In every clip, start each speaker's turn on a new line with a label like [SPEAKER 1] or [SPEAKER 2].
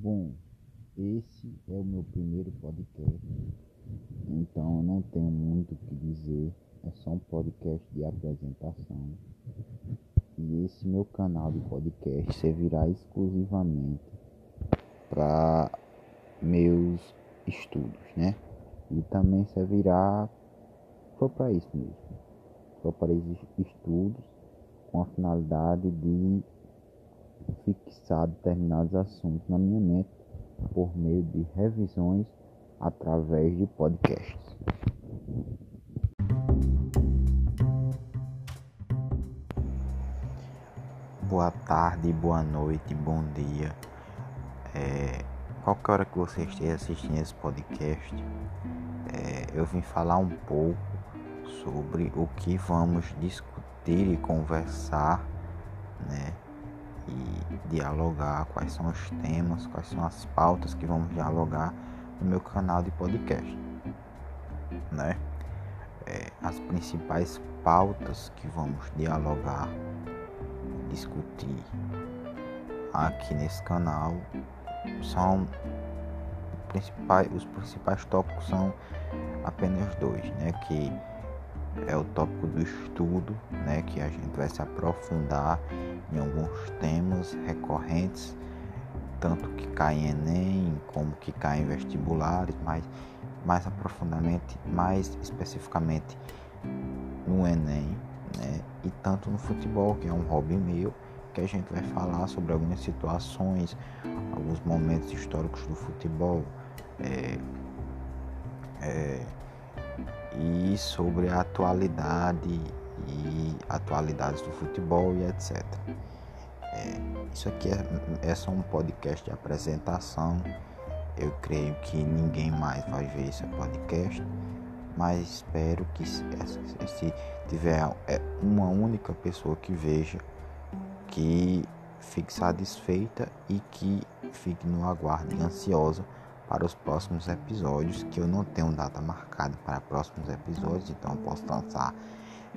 [SPEAKER 1] Bom, esse é o meu primeiro podcast, então eu não tenho muito o que dizer, é só um podcast de apresentação. E esse meu canal de podcast servirá exclusivamente para meus estudos, né? E também servirá só para isso mesmo, só para estudos com a finalidade de fixar determinados assuntos na minha mente por meio de revisões através de podcasts. Boa tarde, boa noite, bom dia. É, qualquer hora que você esteja assistindo esse podcast, é, eu vim falar um pouco sobre o que vamos discutir e conversar, né? E dialogar quais são os temas, quais são as pautas que vamos dialogar no meu canal de podcast, né? É, as principais pautas que vamos dialogar, discutir aqui nesse canal são principais, os principais tópicos são apenas dois, né? Que é o tópico do estudo, né? Que a gente vai se aprofundar em alguns temas recorrentes, tanto que caem em Enem como que caem em vestibulares, mas mais aprofundadamente, mais especificamente no Enem, né? E tanto no futebol, que é um hobby meu, que a gente vai falar sobre algumas situações, alguns momentos históricos do futebol. É, é, e sobre a atualidade atualidades do futebol e etc. É, isso aqui é, é só um podcast de apresentação. Eu creio que ninguém mais vai ver esse podcast, mas espero que se, se tiver é, uma única pessoa que veja, que fique satisfeita e que fique no aguardo ansiosa para os próximos episódios, que eu não tenho data marcada para próximos episódios, então eu posso lançar,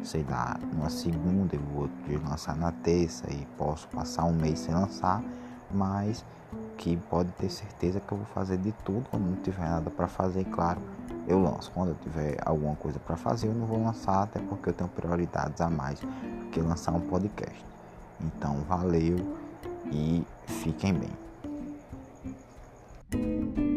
[SPEAKER 1] sei lá, numa segunda e o outro dia lançar na terça e posso passar um mês sem lançar, mas que pode ter certeza que eu vou fazer de tudo quando não tiver nada para fazer, claro, eu lanço. Quando eu tiver alguma coisa para fazer, eu não vou lançar, até porque eu tenho prioridades a mais que lançar um podcast. Então, valeu e fiquem bem.